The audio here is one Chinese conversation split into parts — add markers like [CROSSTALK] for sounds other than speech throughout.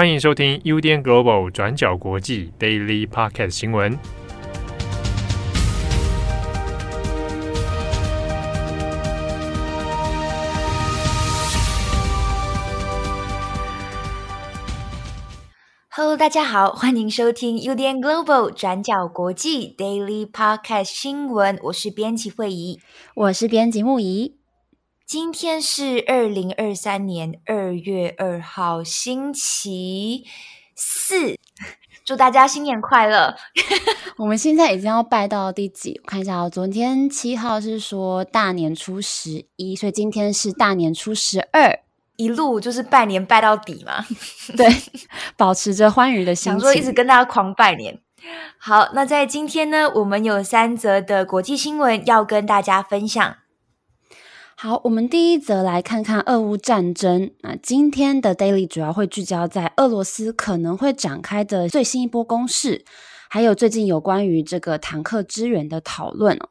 欢迎收听 UDN Global 转角国际 Daily Podcast 新闻。Hello，大家好，欢迎收听 UDN Global 转角国际 Daily Podcast 新闻。我是编辑惠仪，我是编辑木仪。今天是二零二三年二月二号，星期四。祝大家新年快乐！[LAUGHS] 我们现在已经要拜到第几？我看一下哦，昨天七号是说大年初十一，所以今天是大年初十二，一路就是拜年拜到底嘛。[LAUGHS] 对，保持着欢愉的心情，想说一直跟大家狂拜年。好，那在今天呢，我们有三则的国际新闻要跟大家分享。好，我们第一则来看看俄乌战争。那今天的 Daily 主要会聚焦在俄罗斯可能会展开的最新一波攻势，还有最近有关于这个坦克支援的讨论哦。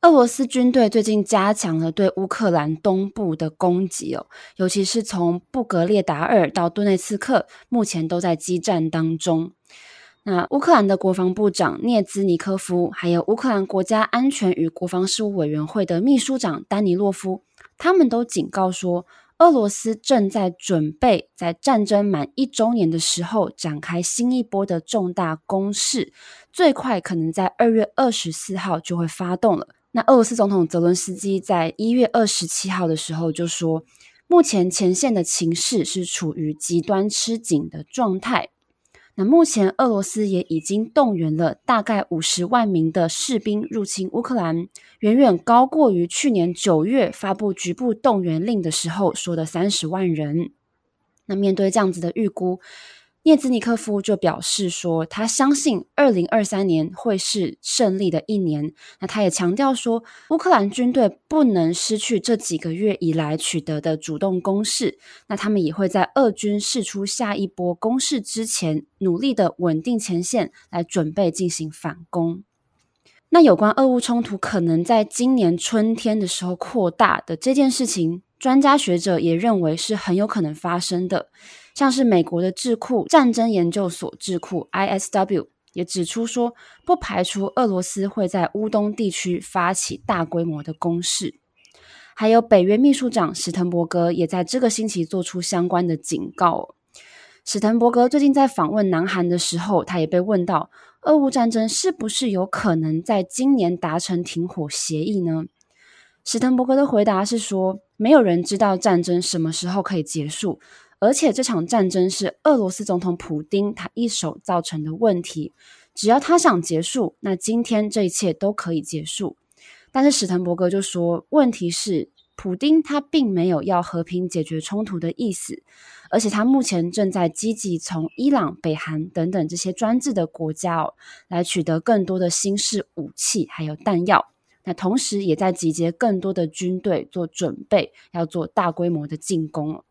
俄罗斯军队最近加强了对乌克兰东部的攻击哦，尤其是从布格列达尔到顿内茨克，目前都在激战当中。那乌克兰的国防部长涅兹尼科夫，还有乌克兰国家安全与国防事务委员会的秘书长丹尼洛夫，他们都警告说，俄罗斯正在准备在战争满一周年的时候展开新一波的重大攻势，最快可能在二月二十四号就会发动了。那俄罗斯总统泽伦斯基在一月二十七号的时候就说，目前前线的情势是处于极端吃紧的状态。那目前，俄罗斯也已经动员了大概五十万名的士兵入侵乌克兰，远远高过于去年九月发布局部动员令的时候说的三十万人。那面对这样子的预估，叶兹尼科夫就表示说，他相信二零二三年会是胜利的一年。那他也强调说，乌克兰军队不能失去这几个月以来取得的主动攻势。那他们也会在俄军试出下一波攻势之前，努力的稳定前线，来准备进行反攻。那有关俄乌冲突可能在今年春天的时候扩大的这件事情，专家学者也认为是很有可能发生的。像是美国的智库战争研究所智库 ISW 也指出说，不排除俄罗斯会在乌东地区发起大规模的攻势。还有北约秘书长史滕伯格也在这个星期做出相关的警告。史滕伯格最近在访问南韩的时候，他也被问到，俄乌战争是不是有可能在今年达成停火协议呢？史滕伯格的回答是说，没有人知道战争什么时候可以结束。而且这场战争是俄罗斯总统普丁他一手造成的问题，只要他想结束，那今天这一切都可以结束。但是史滕伯格就说，问题是普丁他并没有要和平解决冲突的意思，而且他目前正在积极从伊朗、北韩等等这些专制的国家哦，来取得更多的新式武器还有弹药，那同时也在集结更多的军队做准备，要做大规模的进攻。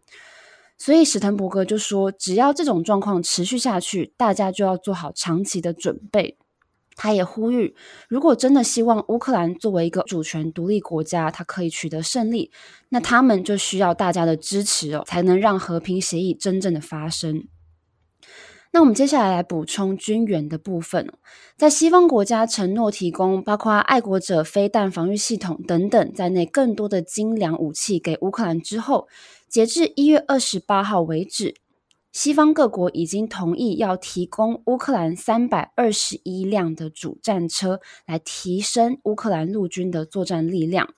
所以史滕伯格就说，只要这种状况持续下去，大家就要做好长期的准备。他也呼吁，如果真的希望乌克兰作为一个主权独立国家，它可以取得胜利，那他们就需要大家的支持哦，才能让和平协议真正的发生。那我们接下来来补充军援的部分，在西方国家承诺提供包括爱国者飞弹防御系统等等在内更多的精良武器给乌克兰之后。截至一月二十八号为止，西方各国已经同意要提供乌克兰三百二十一辆的主战车，来提升乌克兰陆军的作战力量。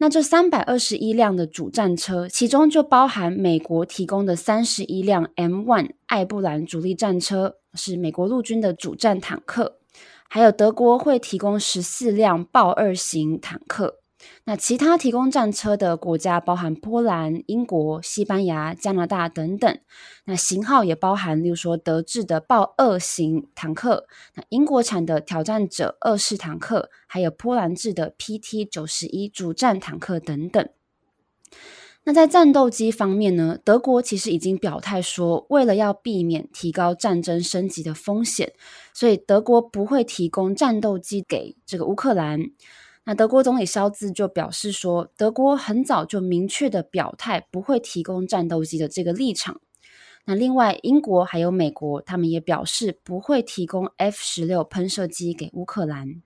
那这三百二十一辆的主战车，其中就包含美国提供的三十一辆 M1 艾布兰主力战车，是美国陆军的主战坦克，还有德国会提供十四辆豹二型坦克。那其他提供战车的国家包含波兰、英国、西班牙、加拿大等等。那型号也包含，例如说德制的豹二型坦克，那英国产的挑战者二式坦克，还有波兰制的 PT 九十一主战坦克等等。那在战斗机方面呢，德国其实已经表态说，为了要避免提高战争升级的风险，所以德国不会提供战斗机给这个乌克兰。那德国总理肖兹就表示说，德国很早就明确的表态不会提供战斗机的这个立场。那另外，英国还有美国，他们也表示不会提供 F 十六喷射机给乌克兰。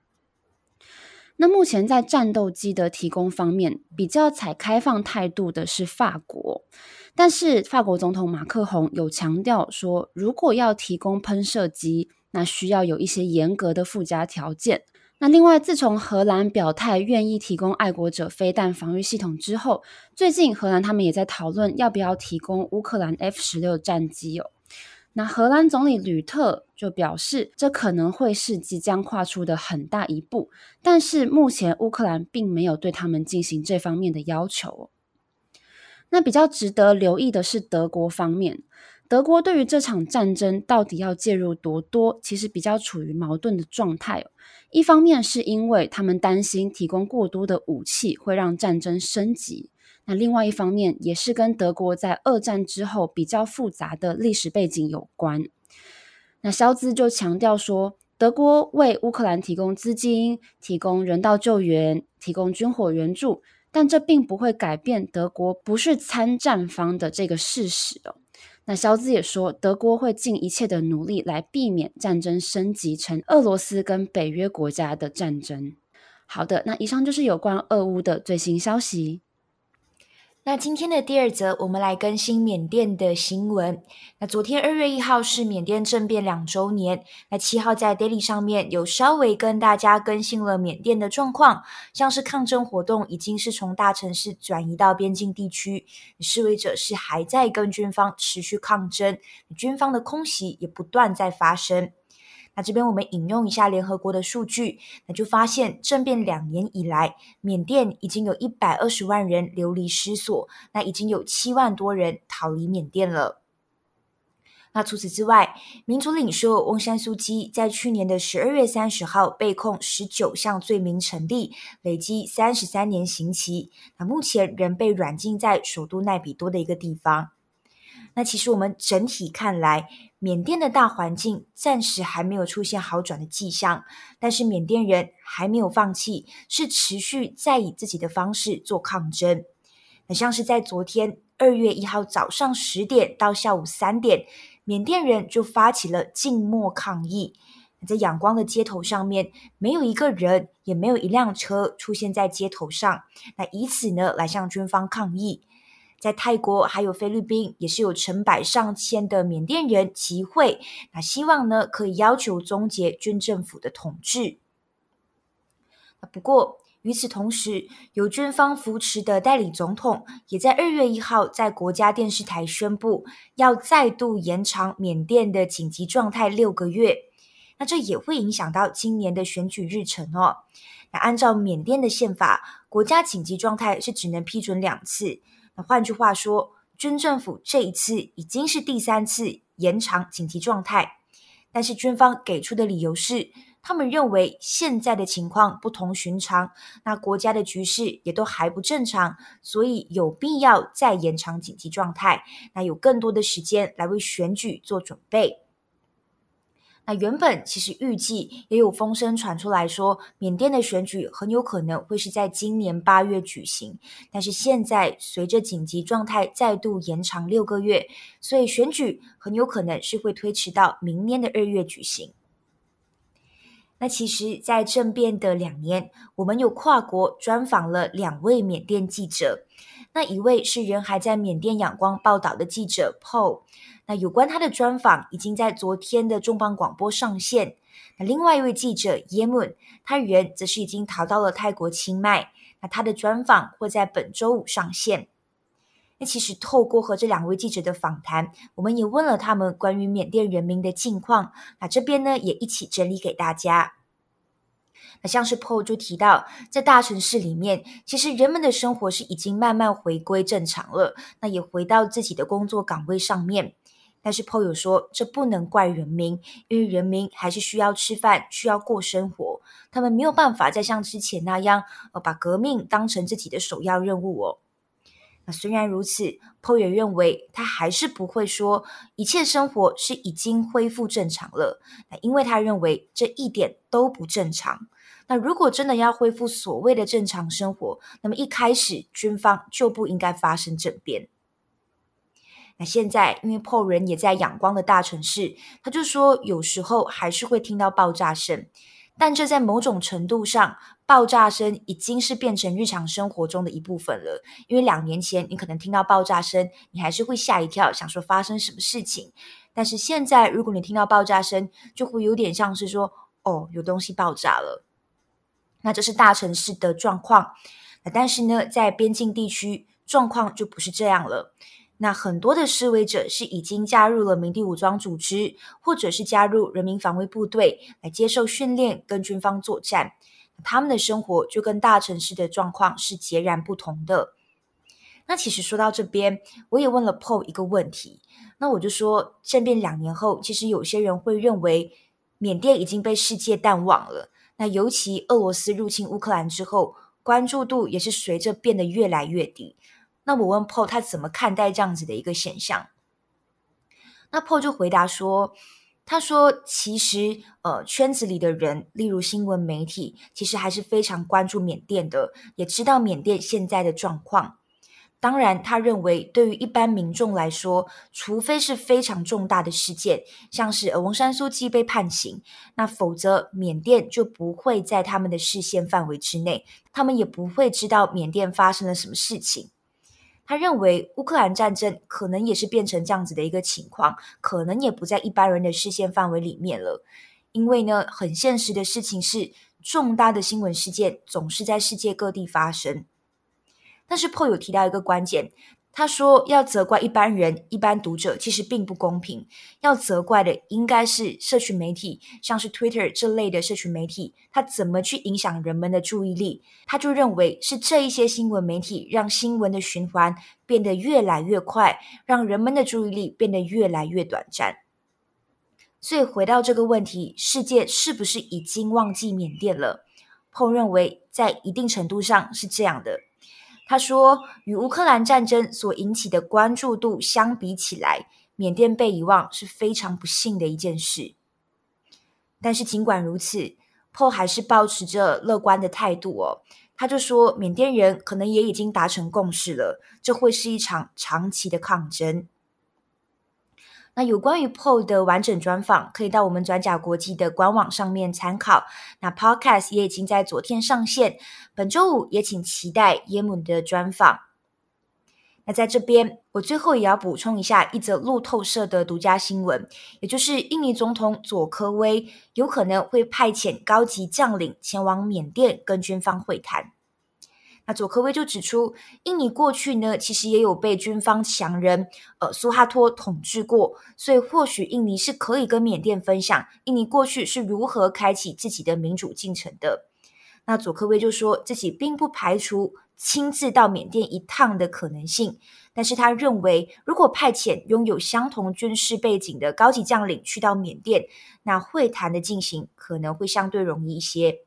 那目前在战斗机的提供方面，比较采开放态度的是法国，但是法国总统马克宏有强调说，如果要提供喷射机，那需要有一些严格的附加条件。那另外，自从荷兰表态愿意提供爱国者飞弹防御系统之后，最近荷兰他们也在讨论要不要提供乌克兰 F 十六战机哦。那荷兰总理吕特就表示，这可能会是即将跨出的很大一步，但是目前乌克兰并没有对他们进行这方面的要求。那比较值得留意的是德国方面。德国对于这场战争到底要介入多多，其实比较处于矛盾的状态。一方面是因为他们担心提供过多的武器会让战争升级，那另外一方面也是跟德国在二战之后比较复杂的历史背景有关。那肖兹就强调说，德国为乌克兰提供资金、提供人道救援、提供军火援助，但这并不会改变德国不是参战方的这个事实哦。那肖兹也说，德国会尽一切的努力来避免战争升级成俄罗斯跟北约国家的战争。好的，那以上就是有关俄乌的最新消息。那今天的第二则，我们来更新缅甸的新闻。那昨天二月一号是缅甸政变两周年。那七号在 Daily 上面有稍微跟大家更新了缅甸的状况，像是抗争活动已经是从大城市转移到边境地区，示威者是还在跟军方持续抗争，军方的空袭也不断在发生。那这边我们引用一下联合国的数据，那就发现政变两年以来，缅甸已经有一百二十万人流离失所，那已经有七万多人逃离缅甸了。那除此之外，民主领袖翁山苏姬在去年的十二月三十号被控十九项罪名成立，累积三十三年刑期，那目前仍被软禁在首都奈比多的一个地方。那其实我们整体看来，缅甸的大环境暂时还没有出现好转的迹象，但是缅甸人还没有放弃，是持续在以自己的方式做抗争。那像是在昨天二月一号早上十点到下午三点，缅甸人就发起了静默抗议。在仰光的街头上面，没有一个人，也没有一辆车出现在街头上，那以此呢来向军方抗议。在泰国还有菲律宾，也是有成百上千的缅甸人集会，那希望呢可以要求终结军政府的统治。不过与此同时，由军方扶持的代理总统也在二月一号在国家电视台宣布，要再度延长缅甸的紧急状态六个月。那这也会影响到今年的选举日程哦。那按照缅甸的宪法，国家紧急状态是只能批准两次。那换句话说，军政府这一次已经是第三次延长紧急状态，但是军方给出的理由是，他们认为现在的情况不同寻常，那国家的局势也都还不正常，所以有必要再延长紧急状态，那有更多的时间来为选举做准备。那原本其实预计也有风声传出来说，缅甸的选举很有可能会是在今年八月举行，但是现在随着紧急状态再度延长六个月，所以选举很有可能是会推迟到明年的二月举行。那其实，在政变的两年，我们有跨国专访了两位缅甸记者，那一位是人还在缅甸仰光报道的记者 Paul。那有关他的专访已经在昨天的重磅广播上线。那另外一位记者耶문他人则是已经逃到了泰国清迈。那他的专访会在本周五上线。那其实透过和这两位记者的访谈，我们也问了他们关于缅甸人民的近况。那这边呢也一起整理给大家。那像是 Paul 就提到，在大城市里面，其实人们的生活是已经慢慢回归正常了。那也回到自己的工作岗位上面。但是颇有说，这不能怪人民，因为人民还是需要吃饭，需要过生活，他们没有办法再像之前那样，呃，把革命当成自己的首要任务哦。那虽然如此，Paul 也认为他还是不会说一切生活是已经恢复正常了，那因为他认为这一点都不正常。那如果真的要恢复所谓的正常生活，那么一开始军方就不应该发生政变。那现在因为 Paul 人也在仰光的大城市，他就说有时候还是会听到爆炸声，但这在某种程度上，爆炸声已经是变成日常生活中的一部分了。因为两年前你可能听到爆炸声，你还是会吓一跳，想说发生什么事情。但是现在，如果你听到爆炸声，就会有点像是说，哦，有东西爆炸了。那这是大城市的状况。那但是呢，在边境地区，状况就不是这样了。那很多的示威者是已经加入了民地武装组织，或者是加入人民防卫部队来接受训练，跟军方作战。他们的生活就跟大城市的状况是截然不同的。那其实说到这边，我也问了 Paul 一个问题。那我就说，政变两年后，其实有些人会认为缅甸已经被世界淡忘了。那尤其俄罗斯入侵乌克兰之后，关注度也是随着变得越来越低。那我问 Paul 他怎么看待这样子的一个现象？那 Paul 就回答说：“他说其实呃圈子里的人，例如新闻媒体，其实还是非常关注缅甸的，也知道缅甸现在的状况。当然，他认为对于一般民众来说，除非是非常重大的事件，像是呃翁山苏姬被判刑，那否则缅甸就不会在他们的视线范围之内，他们也不会知道缅甸发生了什么事情。”他认为乌克兰战争可能也是变成这样子的一个情况，可能也不在一般人的视线范围里面了。因为呢，很现实的事情是，重大的新闻事件总是在世界各地发生。但是 p 有提到一个关键。他说：“要责怪一般人、一般读者，其实并不公平。要责怪的应该是社群媒体，像是 Twitter 这类的社群媒体，它怎么去影响人们的注意力？他就认为是这一些新闻媒体让新闻的循环变得越来越快，让人们的注意力变得越来越短暂。所以回到这个问题，世界是不是已经忘记缅甸了？Paul 认为，在一定程度上是这样的。”他说：“与乌克兰战争所引起的关注度相比起来，缅甸被遗忘是非常不幸的一件事。但是尽管如此，Paul 还是保持着乐观的态度哦。他就说，缅甸人可能也已经达成共识了，这会是一场长期的抗争。”那有关于 Paul 的完整专访，可以到我们转角国际的官网上面参考。那 Podcast 也已经在昨天上线，本周五也请期待耶姆的专访。那在这边，我最后也要补充一下一则路透社的独家新闻，也就是印尼总统佐科威有可能会派遣高级将领前往缅甸跟军方会谈。那佐科威就指出，印尼过去呢，其实也有被军方强人呃苏哈托统治过，所以或许印尼是可以跟缅甸分享印尼过去是如何开启自己的民主进程的。那佐科威就说自己并不排除亲自到缅甸一趟的可能性，但是他认为，如果派遣拥有相同军事背景的高级将领去到缅甸，那会谈的进行可能会相对容易一些。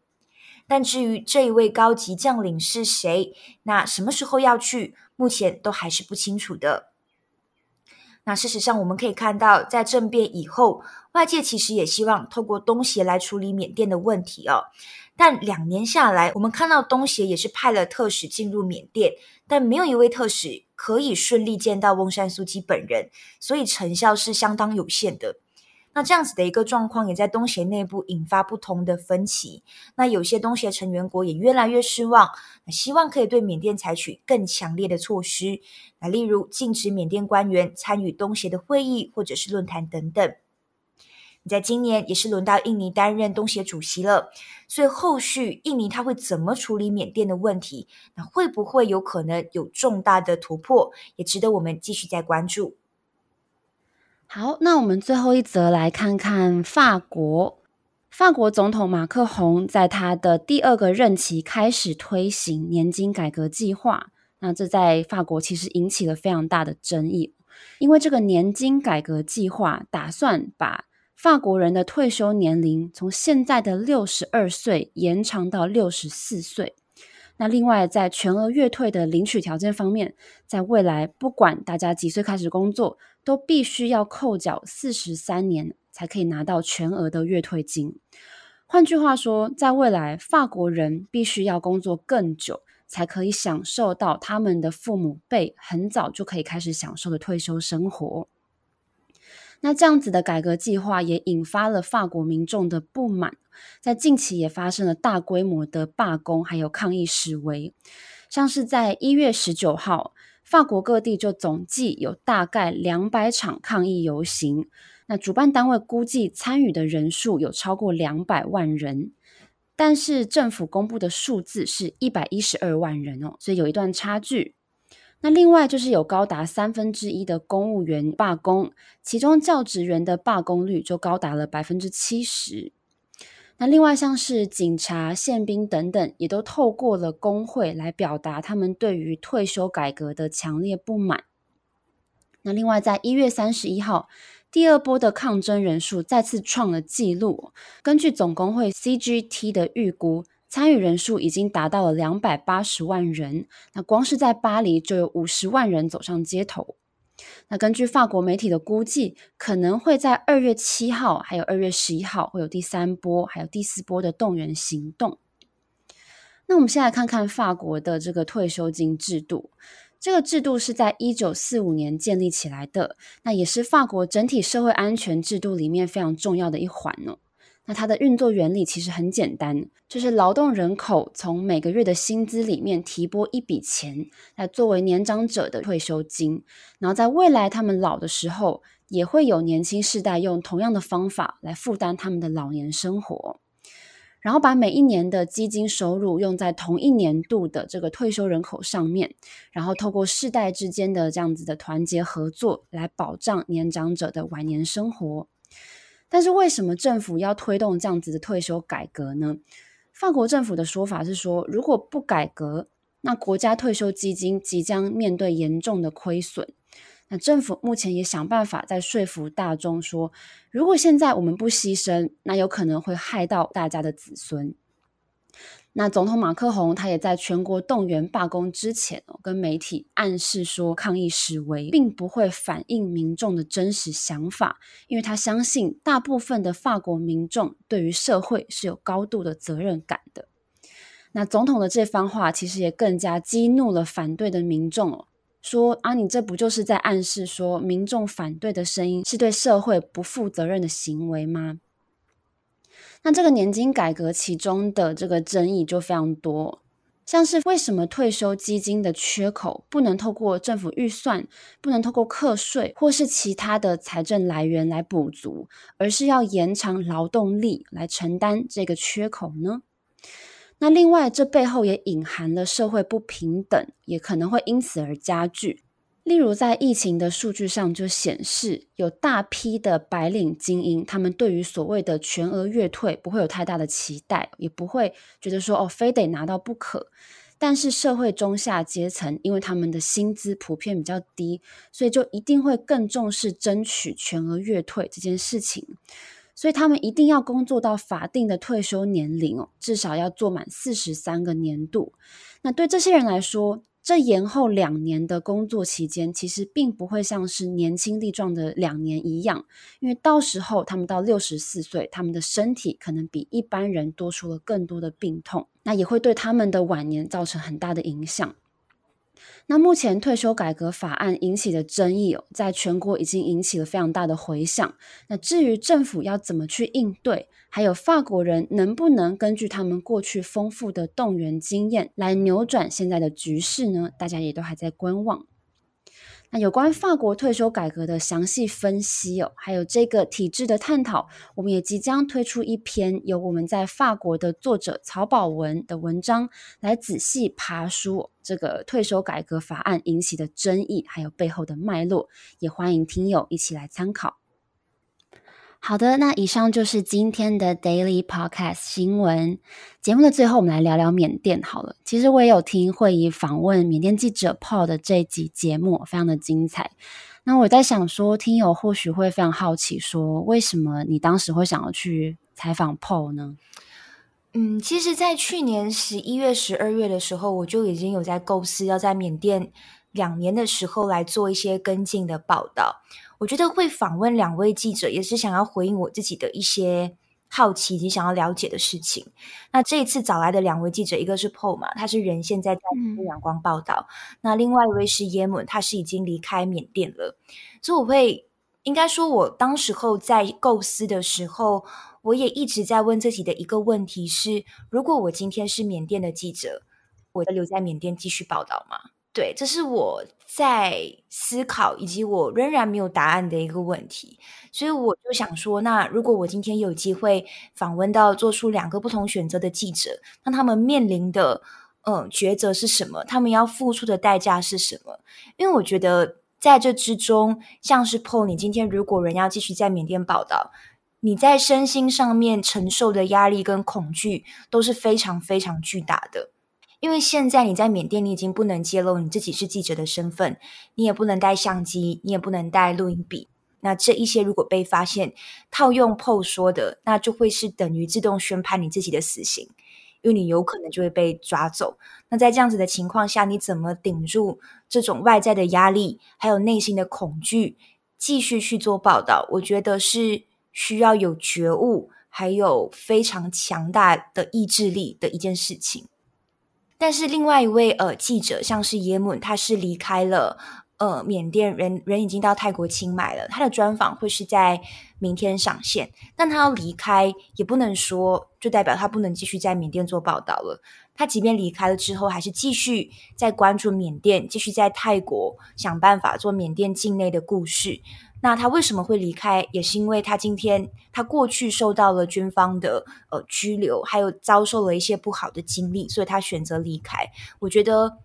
但至于这一位高级将领是谁，那什么时候要去，目前都还是不清楚的。那事实上，我们可以看到，在政变以后，外界其实也希望透过东协来处理缅甸的问题哦。但两年下来，我们看到东协也是派了特使进入缅甸，但没有一位特使可以顺利见到翁山苏姬本人，所以成效是相当有限的。那这样子的一个状况，也在东协内部引发不同的分歧。那有些东协成员国也越来越失望，希望可以对缅甸采取更强烈的措施，那例如禁止缅甸官员参与东协的会议或者是论坛等等。在今年也是轮到印尼担任东协主席了，所以后续印尼他会怎么处理缅甸的问题？那会不会有可能有重大的突破？也值得我们继续再关注。好，那我们最后一则来看看法国。法国总统马克宏在他的第二个任期开始推行年金改革计划。那这在法国其实引起了非常大的争议，因为这个年金改革计划打算把法国人的退休年龄从现在的六十二岁延长到六十四岁。那另外，在全额月退的领取条件方面，在未来不管大家几岁开始工作，都必须要扣缴四十三年才可以拿到全额的月退金。换句话说，在未来，法国人必须要工作更久，才可以享受到他们的父母辈很早就可以开始享受的退休生活。那这样子的改革计划也引发了法国民众的不满，在近期也发生了大规模的罢工，还有抗议示威。像是在一月十九号，法国各地就总计有大概两百场抗议游行，那主办单位估计参与的人数有超过两百万人，但是政府公布的数字是一百一十二万人哦，所以有一段差距。那另外就是有高达三分之一的公务员罢工，其中教职员的罢工率就高达了百分之七十。那另外像是警察、宪兵等等，也都透过了工会来表达他们对于退休改革的强烈不满。那另外在一月三十一号，第二波的抗争人数再次创了纪录，根据总工会 CGT 的预估。参与人数已经达到了两百八十万人，那光是在巴黎就有五十万人走上街头。那根据法国媒体的估计，可能会在二月七号还有二月十一号会有第三波，还有第四波的动员行动。那我们先来看看法国的这个退休金制度，这个制度是在一九四五年建立起来的，那也是法国整体社会安全制度里面非常重要的一环哦。那它的运作原理其实很简单，就是劳动人口从每个月的薪资里面提拨一笔钱，来作为年长者的退休金，然后在未来他们老的时候，也会有年轻世代用同样的方法来负担他们的老年生活，然后把每一年的基金收入用在同一年度的这个退休人口上面，然后透过世代之间的这样子的团结合作，来保障年长者的晚年生活。但是为什么政府要推动这样子的退休改革呢？法国政府的说法是说，如果不改革，那国家退休基金即将面对严重的亏损。那政府目前也想办法在说服大众说，如果现在我们不牺牲，那有可能会害到大家的子孙。那总统马克宏他也在全国动员罢工之前哦，跟媒体暗示说，抗议示威并不会反映民众的真实想法，因为他相信大部分的法国民众对于社会是有高度的责任感的。那总统的这番话其实也更加激怒了反对的民众哦，说啊，你这不就是在暗示说，民众反对的声音是对社会不负责任的行为吗？那这个年金改革其中的这个争议就非常多，像是为什么退休基金的缺口不能透过政府预算，不能透过课税或是其他的财政来源来补足，而是要延长劳动力来承担这个缺口呢？那另外，这背后也隐含了社会不平等，也可能会因此而加剧。例如，在疫情的数据上就显示，有大批的白领精英，他们对于所谓的全额月退不会有太大的期待，也不会觉得说哦，非得拿到不可。但是社会中下阶层，因为他们的薪资普遍比较低，所以就一定会更重视争取全额月退这件事情。所以他们一定要工作到法定的退休年龄哦，至少要做满四十三个年度。那对这些人来说，这延后两年的工作期间，其实并不会像是年轻力壮的两年一样，因为到时候他们到六十四岁，他们的身体可能比一般人多出了更多的病痛，那也会对他们的晚年造成很大的影响。那目前退休改革法案引起的争议哦，在全国已经引起了非常大的回响。那至于政府要怎么去应对，还有法国人能不能根据他们过去丰富的动员经验来扭转现在的局势呢？大家也都还在观望。那有关法国退休改革的详细分析哦，还有这个体制的探讨，我们也即将推出一篇由我们在法国的作者曹宝文的文章，来仔细爬书这个退休改革法案引起的争议，还有背后的脉络，也欢迎听友一起来参考。好的，那以上就是今天的 Daily Podcast 新闻节目的最后，我们来聊聊缅甸好了。其实我也有听会议访问缅甸记者 Paul 的这集节目，非常的精彩。那我在想说，听友或许会非常好奇，说为什么你当时会想要去采访 Paul 呢？嗯，其实，在去年十一月、十二月的时候，我就已经有在构思要在缅甸两年的时候来做一些跟进的报道。我觉得会访问两位记者，也是想要回应我自己的一些好奇以及想要了解的事情。那这一次找来的两位记者，一个是 Paul 嘛，他是人现在在阳光报道；嗯、那另外一位是 Yemun，他是已经离开缅甸了。所以我会应该说，我当时候在构思的时候，我也一直在问自己的一个问题是：如果我今天是缅甸的记者，我要留在缅甸继续报道吗？对，这是我在思考，以及我仍然没有答案的一个问题。所以我就想说，那如果我今天有机会访问到做出两个不同选择的记者，那他们面临的嗯抉择是什么？他们要付出的代价是什么？因为我觉得在这之中，像是 Paul，你今天如果人要继续在缅甸报道，你在身心上面承受的压力跟恐惧都是非常非常巨大的。因为现在你在缅甸，你已经不能揭露你自己是记者的身份，你也不能带相机，你也不能带录音笔。那这一些如果被发现，套用 PO 说的，那就会是等于自动宣判你自己的死刑，因为你有可能就会被抓走。那在这样子的情况下，你怎么顶住这种外在的压力，还有内心的恐惧，继续去做报道？我觉得是需要有觉悟，还有非常强大的意志力的一件事情。但是另外一位呃记者，像是耶姆，他是离开了呃缅甸，人人已经到泰国清迈了。他的专访会是在明天上线，但他要离开，也不能说就代表他不能继续在缅甸做报道了。他即便离开了之后，还是继续在关注缅甸，继续在泰国想办法做缅甸境内的故事。那他为什么会离开？也是因为他今天他过去受到了军方的呃拘留，还有遭受了一些不好的经历，所以他选择离开。我觉得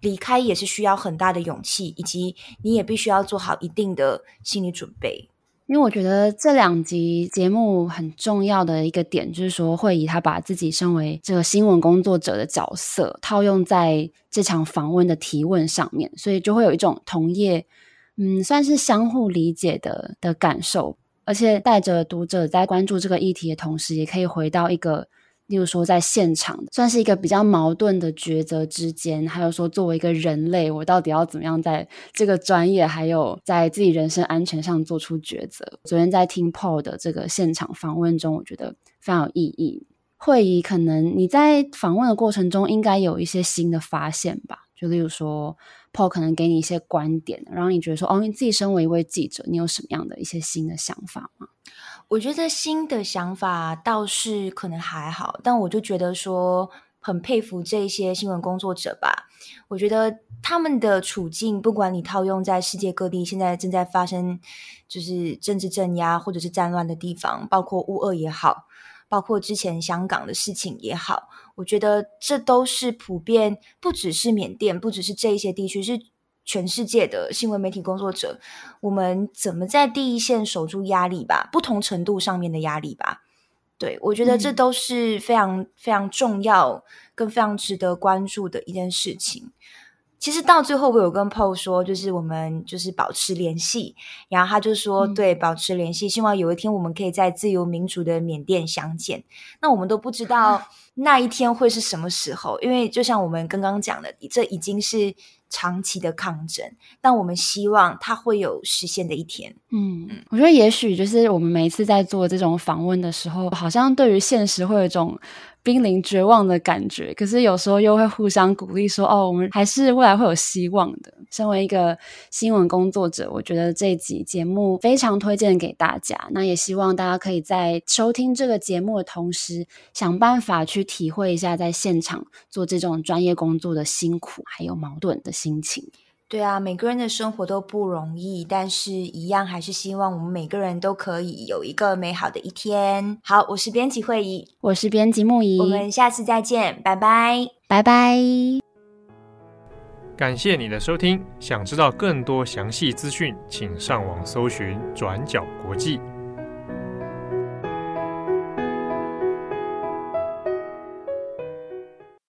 离开也是需要很大的勇气，以及你也必须要做好一定的心理准备。因为我觉得这两集节目很重要的一个点，就是说会以他把自己身为这个新闻工作者的角色套用在这场访问的提问上面，所以就会有一种同业。嗯，算是相互理解的的感受，而且带着读者在关注这个议题的同时，也可以回到一个，例如说在现场，算是一个比较矛盾的抉择之间，还有说作为一个人类，我到底要怎么样在这个专业，还有在自己人身安全上做出抉择。昨天在听 Paul 的这个现场访问中，我觉得非常有意义。会议，可能你在访问的过程中，应该有一些新的发现吧？就例如说。Paul 可能给你一些观点，然后你觉得说，哦，你自己身为一位记者，你有什么样的一些新的想法吗？我觉得新的想法倒是可能还好，但我就觉得说，很佩服这些新闻工作者吧。我觉得他们的处境，不管你套用在世界各地，现在正在发生就是政治镇压或者是战乱的地方，包括乌俄也好。包括之前香港的事情也好，我觉得这都是普遍，不只是缅甸，不只是这一些地区，是全世界的新闻媒体工作者，我们怎么在第一线守住压力吧？不同程度上面的压力吧。对，我觉得这都是非常、嗯、非常重要，跟非常值得关注的一件事情。其实到最后，我有跟 Paul 说，就是我们就是保持联系，然后他就说，嗯、对，保持联系，希望有一天我们可以在自由民主的缅甸相见。那我们都不知道 [LAUGHS] 那一天会是什么时候，因为就像我们刚刚讲的，这已经是长期的抗争，但我们希望它会有实现的一天。嗯，我觉得也许就是我们每一次在做这种访问的时候，好像对于现实会有一种。濒临绝望的感觉，可是有时候又会互相鼓励，说：“哦，我们还是未来会有希望的。”身为一个新闻工作者，我觉得这集节目非常推荐给大家。那也希望大家可以在收听这个节目的同时，想办法去体会一下在现场做这种专业工作的辛苦，还有矛盾的心情。对啊，每个人的生活都不容易，但是一样还是希望我们每个人都可以有一个美好的一天。好，我是编辑惠仪，我是编辑木仪，我们下次再见，拜拜，拜拜。感谢你的收听，想知道更多详细资讯，请上网搜寻转角国际。